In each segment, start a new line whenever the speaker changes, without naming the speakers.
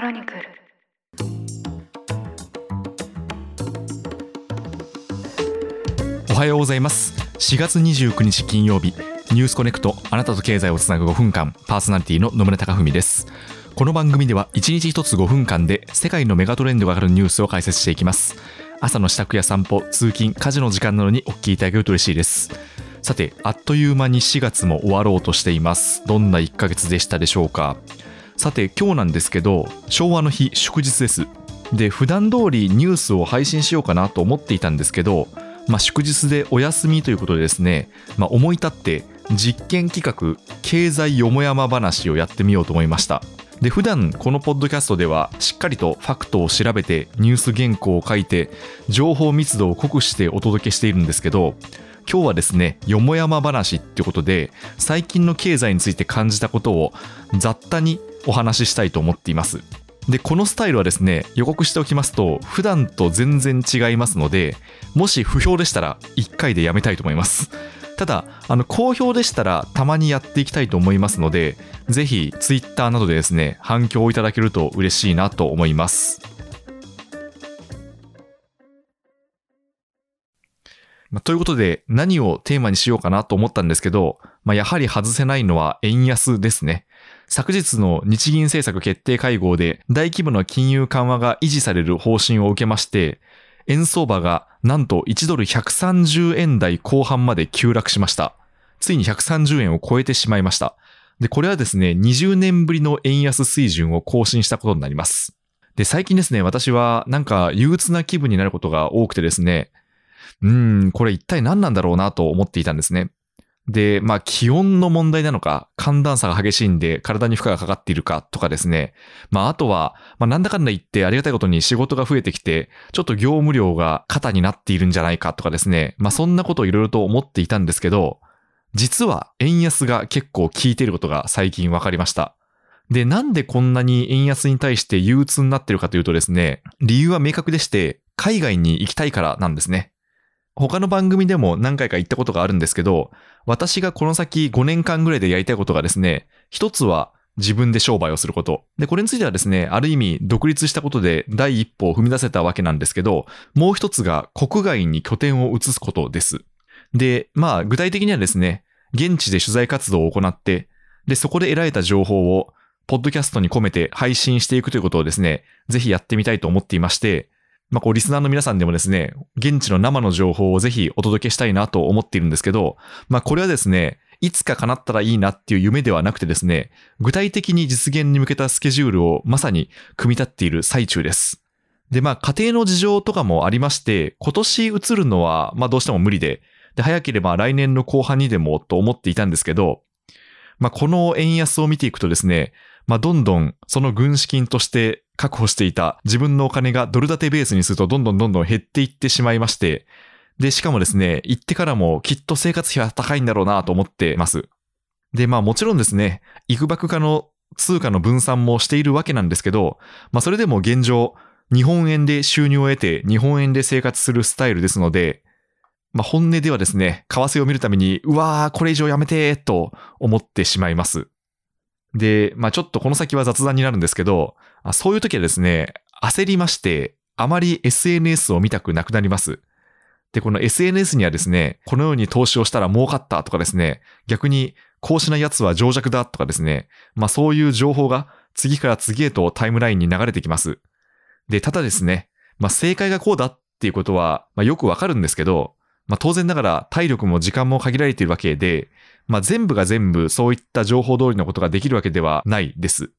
クロニクル。
おはようございます。4月29日金曜日。ニュースコネクト。あなたと経済をつなぐ5分間。パーソナリティの野村貴文です。この番組では1日1つ5分間で世界のメガトレンドが上がるニュースを解説していきます。朝の支度や散歩通勤家事の時間などにお聞きいただけると嬉しいです。さてあっという間に4月も終わろうとしています。どんな1ヶ月でしたでしょうか？さて今日なんですけど昭和の日祝日です。で普段通りニュースを配信しようかなと思っていたんですけどまあ、祝日でお休みということでですね、まあ、思い立って実験企画経済よもやま話をやってみようと思いました。で普段このポッドキャストではしっかりとファクトを調べてニュース原稿を書いて情報密度を濃くしてお届けしているんですけど今日はですねよもやま話ってことで最近の経済について感じたことを雑多にお話ししたいと思っています。でこのスタイルはですね予告しておきますと普段と全然違いますのでもし不評でしたら1回でやめたいと思います。ただあの好評でしたらたまにやっていきたいと思いますのでぜひ Twitter などでですね反響をいただけると嬉しいなと思います。ま、ということで何をテーマにしようかなと思ったんですけど、まあ、やはり外せないのは円安ですね。昨日の日銀政策決定会合で大規模な金融緩和が維持される方針を受けまして、円相場がなんと1ドル130円台後半まで急落しました。ついに130円を超えてしまいました。で、これはですね、20年ぶりの円安水準を更新したことになります。で、最近ですね、私はなんか憂鬱な気分になることが多くてですね、うーん、これ一体何なんだろうなと思っていたんですね。で、まあ気温の問題なのか、寒暖差が激しいんで体に負荷がかかっているかとかですね。まああとは、まあなんだかんだ言ってありがたいことに仕事が増えてきて、ちょっと業務量が肩になっているんじゃないかとかですね。まあそんなことをいろいろと思っていたんですけど、実は円安が結構効いていることが最近分かりました。で、なんでこんなに円安に対して憂鬱になってるかというとですね、理由は明確でして、海外に行きたいからなんですね。他の番組でも何回か言ったことがあるんですけど、私がこの先5年間ぐらいでやりたいことがですね、一つは自分で商売をすること。で、これについてはですね、ある意味独立したことで第一歩を踏み出せたわけなんですけど、もう一つが国外に拠点を移すことです。で、まあ具体的にはですね、現地で取材活動を行って、で、そこで得られた情報をポッドキャストに込めて配信していくということをですね、ぜひやってみたいと思っていまして、まあ、こう、リスナーの皆さんでもですね、現地の生の情報をぜひお届けしたいなと思っているんですけど、まあ、これはですね、いつか叶ったらいいなっていう夢ではなくてですね、具体的に実現に向けたスケジュールをまさに組み立っている最中です。で、まあ、家庭の事情とかもありまして、今年移るのは、まあ、どうしても無理で、で、早ければ来年の後半にでもと思っていたんですけど、まあ、この円安を見ていくとですね、まあ、どんどんその軍資金として確保していた自分のお金がドル建てベースにするとどんどんどんどん減っていってしまいまして、で、しかもですね、行ってからもきっと生活費は高いんだろうなと思ってます。で、まあもちろんですね、いくばくかの通貨の分散もしているわけなんですけど、まあそれでも現状、日本円で収入を得て日本円で生活するスタイルですので、まあ本音ではですね、為替を見るために、うわー、これ以上やめてーと思ってしまいます。で、まあちょっとこの先は雑談になるんですけど、そういう時はですね、焦りまして、あまり SNS を見たくなくなります。で、この SNS にはですね、このように投資をしたら儲かったとかですね、逆にこうしない奴は情弱だとかですね、まあそういう情報が次から次へとタイムラインに流れてきます。で、ただですね、まあ正解がこうだっていうことは、まあよくわかるんですけど、まあ当然ながら体力も時間も限られているわけで、まあ全部が全部そういった情報通りのことができるわけではないです。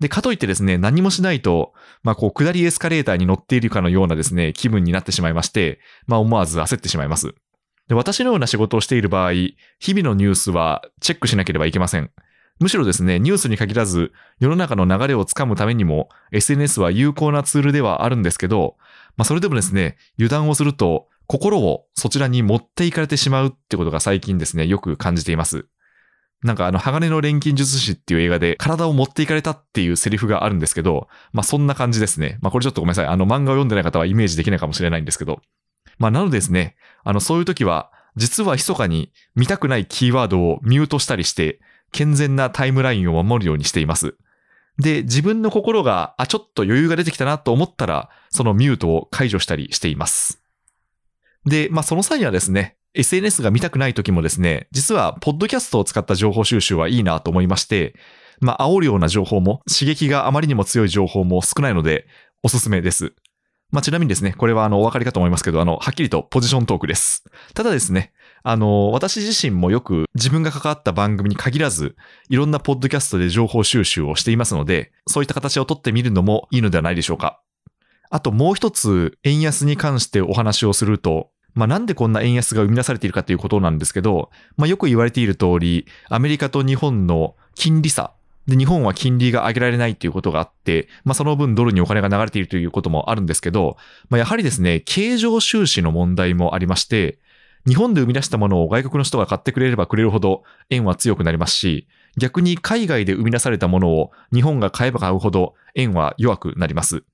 で、かといってですね、何もしないと、まあこう、下りエスカレーターに乗っているかのようなですね、気分になってしまいまして、まあ思わず焦ってしまいます。で、私のような仕事をしている場合、日々のニュースはチェックしなければいけません。むしろですね、ニュースに限らず、世の中の流れをつかむためにも、SNS は有効なツールではあるんですけど、まあそれでもですね、油断をすると、心をそちらに持っていかれてしまうってことが最近ですね、よく感じています。なんかあの、鋼の錬金術師っていう映画で体を持っていかれたっていうセリフがあるんですけど、まあそんな感じですね。まあこれちょっとごめんなさい。あの漫画を読んでない方はイメージできないかもしれないんですけど。まあなのでですね、あのそういう時は、実は密かに見たくないキーワードをミュートしたりして、健全なタイムラインを守るようにしています。で、自分の心が、あ、ちょっと余裕が出てきたなと思ったら、そのミュートを解除したりしています。で、まあその際にはですね、SNS が見たくない時もですね、実は、ポッドキャストを使った情報収集はいいなと思いまして、まあ、煽るような情報も、刺激があまりにも強い情報も少ないので、おすすめです。まあ、ちなみにですね、これはあの、お分かりかと思いますけど、あの、はっきりとポジショントークです。ただですね、あの、私自身もよく自分が関わった番組に限らず、いろんなポッドキャストで情報収集をしていますので、そういった形をとってみるのもいいのではないでしょうか。あともう一つ、円安に関してお話をすると、まあ、なんでこんな円安が生み出されているかということなんですけど、まあ、よく言われている通り、アメリカと日本の金利差、で、日本は金利が上げられないということがあって、まあ、その分ドルにお金が流れているということもあるんですけど、まあ、やはりですね、経常収支の問題もありまして、日本で生み出したものを外国の人が買ってくれればくれるほど円は強くなりますし、逆に海外で生み出されたものを日本が買えば買うほど円は弱くなります。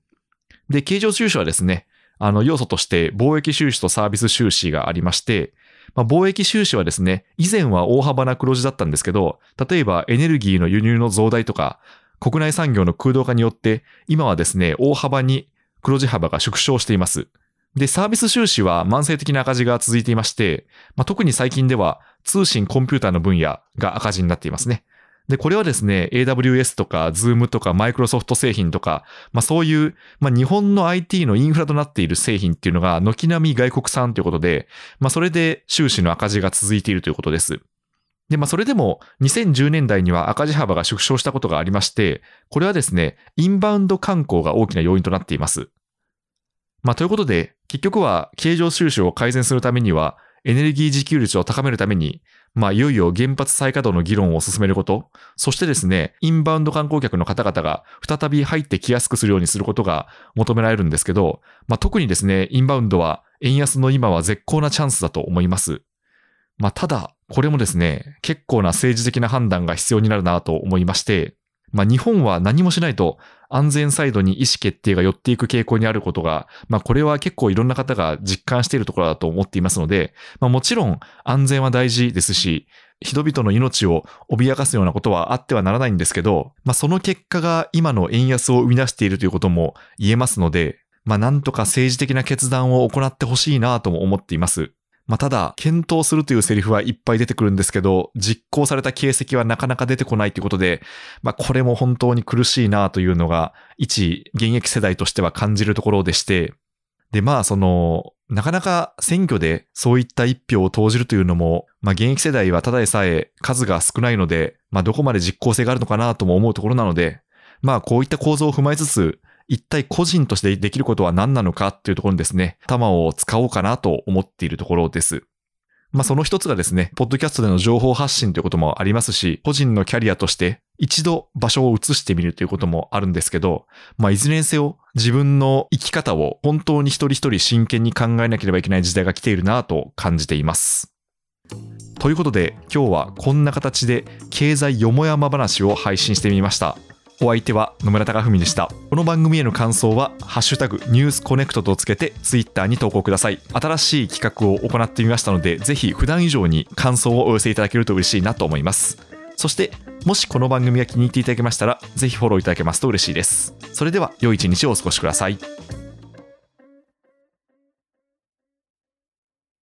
で、経常収支はですね、あの要素として貿易収支とサービス収支がありまして、まあ、貿易収支はですね、以前は大幅な黒字だったんですけど、例えばエネルギーの輸入の増大とか、国内産業の空洞化によって、今はですね、大幅に黒字幅が縮小しています。で、サービス収支は慢性的な赤字が続いていまして、まあ、特に最近では通信コンピューターの分野が赤字になっていますね。で、これはですね、AWS とか Zoom とか Microsoft 製品とか、まあそういう、まあ日本の IT のインフラとなっている製品っていうのが軒並み外国産ということで、まあそれで収支の赤字が続いているということです。で、まあそれでも2010年代には赤字幅が縮小したことがありまして、これはですね、インバウンド観光が大きな要因となっています。まあということで、結局は経常収支を改善するためには、エネルギー自給率を高めるために、まあ、いよいよ原発再稼働の議論を進めること、そしてですね、インバウンド観光客の方々が再び入ってきやすくするようにすることが求められるんですけど、まあ、特にですね、インバウンドは円安の今は絶好なチャンスだと思います。まあ、ただ、これもですね、結構な政治的な判断が必要になるなと思いまして、まあ、日本は何もしないと安全サイドに意思決定が寄っていく傾向にあることが、まあ、これは結構いろんな方が実感しているところだと思っていますので、まあ、もちろん安全は大事ですし、人々の命を脅かすようなことはあってはならないんですけど、まあ、その結果が今の円安を生み出しているということも言えますので、まあ、なんとか政治的な決断を行ってほしいなとも思っています。まあ、ただ、検討するというセリフはいっぱい出てくるんですけど、実行された形跡はなかなか出てこないということで、まあ、これも本当に苦しいなというのが、一現役世代としては感じるところでして、で、まあ、その、なかなか選挙でそういった一票を投じるというのも、まあ、現役世代はただでさえ数が少ないので、まあ、どこまで実効性があるのかなとも思うところなので、まあ、こういった構造を踏まえつつ、一体個人としてできることは何なのかっていうところにですね、頭を使おうかなと思っているところです。まあその一つがですね、ポッドキャストでの情報発信ということもありますし、個人のキャリアとして一度場所を移してみるということもあるんですけど、まあいずれにせよ自分の生き方を本当に一人一人真剣に考えなければいけない時代が来ているなと感じています。ということで今日はこんな形で経済よもやま話を配信してみました。お相手は野村貴文でした。この番組への感想は、ハッシュタグニュースコネクトとつけてツイッターに投稿ください。新しい企画を行ってみましたので、ぜひ普段以上に感想をお寄せいただけると嬉しいなと思います。そして、もしこの番組が気に入っていただけましたら、ぜひフォローいただけますと嬉しいです。それでは、良い一日をお過ごしください。